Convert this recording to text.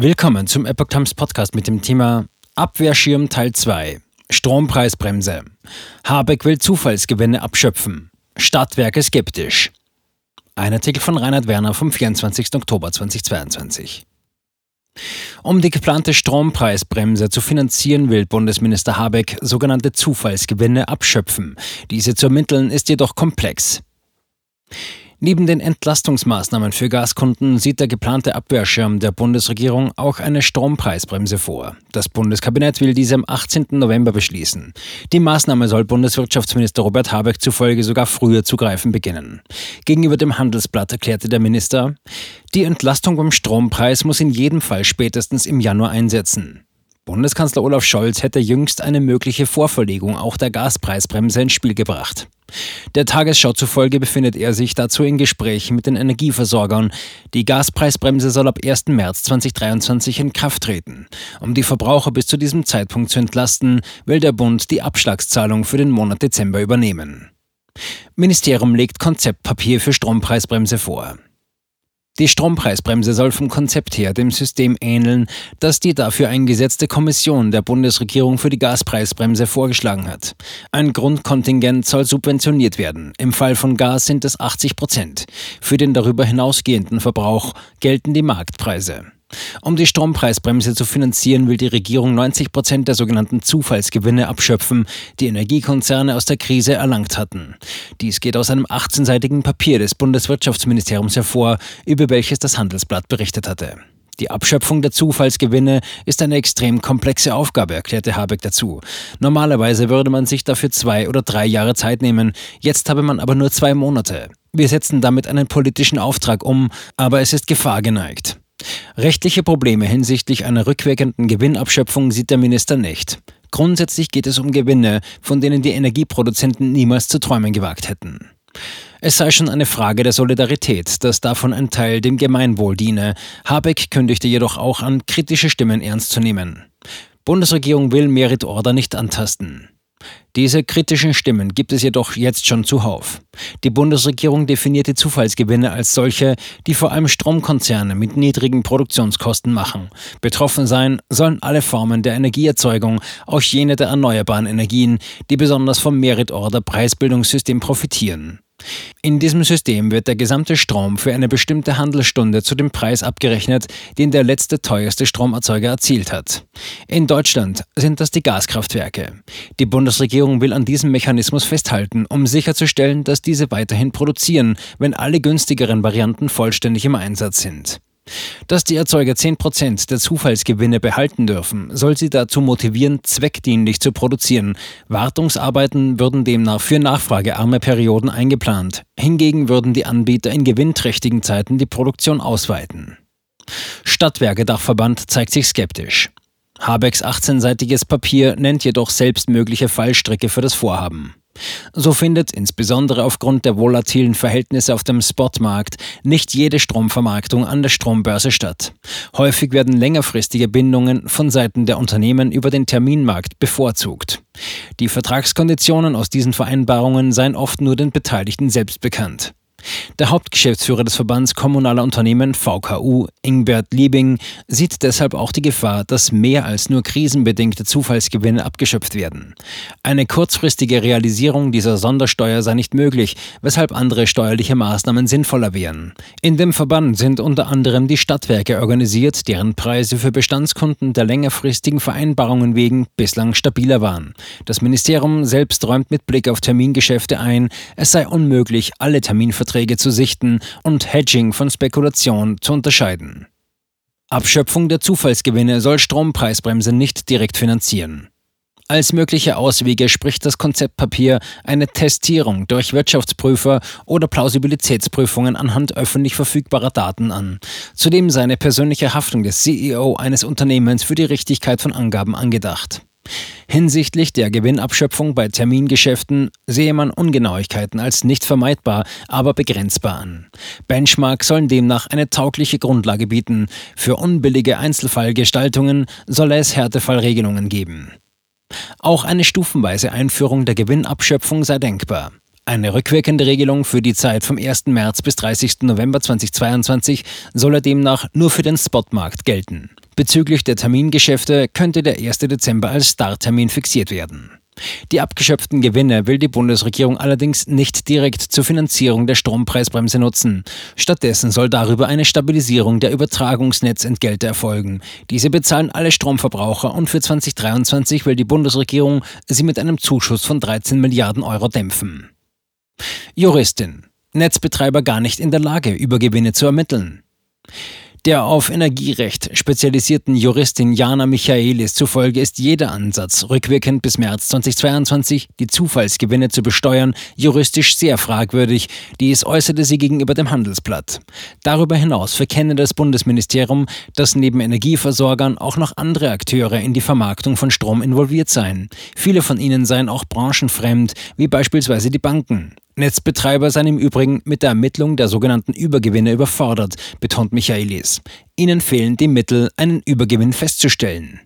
Willkommen zum Epoch Times Podcast mit dem Thema Abwehrschirm Teil 2. Strompreisbremse. Habeck will Zufallsgewinne abschöpfen. Stadtwerke skeptisch. Ein Artikel von Reinhard Werner vom 24. Oktober 2022. Um die geplante Strompreisbremse zu finanzieren, will Bundesminister Habeck sogenannte Zufallsgewinne abschöpfen. Diese zu ermitteln ist jedoch komplex. Neben den Entlastungsmaßnahmen für Gaskunden sieht der geplante Abwehrschirm der Bundesregierung auch eine Strompreisbremse vor. Das Bundeskabinett will diese am 18. November beschließen. Die Maßnahme soll Bundeswirtschaftsminister Robert Habeck zufolge sogar früher zu greifen beginnen. Gegenüber dem Handelsblatt erklärte der Minister, die Entlastung beim Strompreis muss in jedem Fall spätestens im Januar einsetzen. Bundeskanzler Olaf Scholz hätte jüngst eine mögliche Vorverlegung auch der Gaspreisbremse ins Spiel gebracht. Der Tagesschau zufolge befindet er sich dazu in Gesprächen mit den Energieversorgern. Die Gaspreisbremse soll ab 1. März 2023 in Kraft treten. Um die Verbraucher bis zu diesem Zeitpunkt zu entlasten, will der Bund die Abschlagszahlung für den Monat Dezember übernehmen. Ministerium legt Konzeptpapier für Strompreisbremse vor. Die Strompreisbremse soll vom Konzept her dem System ähneln, das die dafür eingesetzte Kommission der Bundesregierung für die Gaspreisbremse vorgeschlagen hat. Ein Grundkontingent soll subventioniert werden. Im Fall von Gas sind es 80 Prozent. Für den darüber hinausgehenden Verbrauch gelten die Marktpreise. Um die Strompreisbremse zu finanzieren, will die Regierung 90 Prozent der sogenannten Zufallsgewinne abschöpfen, die Energiekonzerne aus der Krise erlangt hatten. Dies geht aus einem 18-seitigen Papier des Bundeswirtschaftsministeriums hervor, über welches das Handelsblatt berichtet hatte. Die Abschöpfung der Zufallsgewinne ist eine extrem komplexe Aufgabe, erklärte Habeck dazu. Normalerweise würde man sich dafür zwei oder drei Jahre Zeit nehmen, jetzt habe man aber nur zwei Monate. Wir setzen damit einen politischen Auftrag um, aber es ist Gefahr geneigt. Rechtliche Probleme hinsichtlich einer rückwirkenden Gewinnabschöpfung sieht der Minister nicht. Grundsätzlich geht es um Gewinne, von denen die Energieproduzenten niemals zu träumen gewagt hätten. Es sei schon eine Frage der Solidarität, dass davon ein Teil dem Gemeinwohl diene. Habeck kündigte jedoch auch an, kritische Stimmen ernst zu nehmen. Bundesregierung will Merit Order nicht antasten. Diese kritischen Stimmen gibt es jedoch jetzt schon zuhauf. Die Bundesregierung definiert die Zufallsgewinne als solche, die vor allem Stromkonzerne mit niedrigen Produktionskosten machen. Betroffen sein sollen alle Formen der Energieerzeugung, auch jene der erneuerbaren Energien, die besonders vom Merit-Order-Preisbildungssystem profitieren. In diesem System wird der gesamte Strom für eine bestimmte Handelsstunde zu dem Preis abgerechnet, den der letzte teuerste Stromerzeuger erzielt hat. In Deutschland sind das die Gaskraftwerke. Die Bundesregierung will an diesem Mechanismus festhalten, um sicherzustellen, dass diese weiterhin produzieren, wenn alle günstigeren Varianten vollständig im Einsatz sind. Dass die Erzeuger 10% der Zufallsgewinne behalten dürfen, soll sie dazu motivieren, zweckdienlich zu produzieren. Wartungsarbeiten würden demnach für nachfragearme Perioden eingeplant. Hingegen würden die Anbieter in gewinnträchtigen Zeiten die Produktion ausweiten. Stadtwerke-Dachverband zeigt sich skeptisch. Habecks 18-seitiges Papier nennt jedoch selbst mögliche Fallstricke für das Vorhaben. So findet insbesondere aufgrund der volatilen Verhältnisse auf dem Spotmarkt nicht jede Stromvermarktung an der Strombörse statt. Häufig werden längerfristige Bindungen von Seiten der Unternehmen über den Terminmarkt bevorzugt. Die Vertragskonditionen aus diesen Vereinbarungen seien oft nur den Beteiligten selbst bekannt. Der Hauptgeschäftsführer des Verbands Kommunaler Unternehmen VKU, Ingbert Liebing, sieht deshalb auch die Gefahr, dass mehr als nur krisenbedingte Zufallsgewinne abgeschöpft werden. Eine kurzfristige Realisierung dieser Sondersteuer sei nicht möglich, weshalb andere steuerliche Maßnahmen sinnvoller wären. In dem Verband sind unter anderem die Stadtwerke organisiert, deren Preise für Bestandskunden der längerfristigen Vereinbarungen wegen bislang stabiler waren. Das Ministerium selbst räumt mit Blick auf Termingeschäfte ein, es sei unmöglich, alle Terminverträge Verträge zu sichten und Hedging von Spekulation zu unterscheiden. Abschöpfung der Zufallsgewinne soll Strompreisbremse nicht direkt finanzieren. Als mögliche Auswege spricht das Konzeptpapier eine Testierung durch Wirtschaftsprüfer oder Plausibilitätsprüfungen anhand öffentlich verfügbarer Daten an. Zudem sei eine persönliche Haftung des CEO eines Unternehmens für die Richtigkeit von Angaben angedacht. Hinsichtlich der Gewinnabschöpfung bei Termingeschäften sehe man Ungenauigkeiten als nicht vermeidbar, aber begrenzbar an. Benchmark sollen demnach eine taugliche Grundlage bieten. Für unbillige Einzelfallgestaltungen solle es Härtefallregelungen geben. Auch eine stufenweise Einführung der Gewinnabschöpfung sei denkbar. Eine rückwirkende Regelung für die Zeit vom 1. März bis 30. November 2022 solle demnach nur für den Spotmarkt gelten. Bezüglich der Termingeschäfte könnte der 1. Dezember als Starttermin fixiert werden. Die abgeschöpften Gewinne will die Bundesregierung allerdings nicht direkt zur Finanzierung der Strompreisbremse nutzen. Stattdessen soll darüber eine Stabilisierung der Übertragungsnetzentgelte erfolgen. Diese bezahlen alle Stromverbraucher und für 2023 will die Bundesregierung sie mit einem Zuschuss von 13 Milliarden Euro dämpfen. Juristin. Netzbetreiber gar nicht in der Lage, Übergewinne zu ermitteln. Der auf Energierecht spezialisierten Juristin Jana Michaelis zufolge ist jeder Ansatz, rückwirkend bis März 2022 die Zufallsgewinne zu besteuern, juristisch sehr fragwürdig. Dies äußerte sie gegenüber dem Handelsblatt. Darüber hinaus verkenne das Bundesministerium, dass neben Energieversorgern auch noch andere Akteure in die Vermarktung von Strom involviert seien. Viele von ihnen seien auch branchenfremd, wie beispielsweise die Banken. Netzbetreiber seien im Übrigen mit der Ermittlung der sogenannten Übergewinne überfordert, betont Michaelis. Ihnen fehlen die Mittel, einen Übergewinn festzustellen.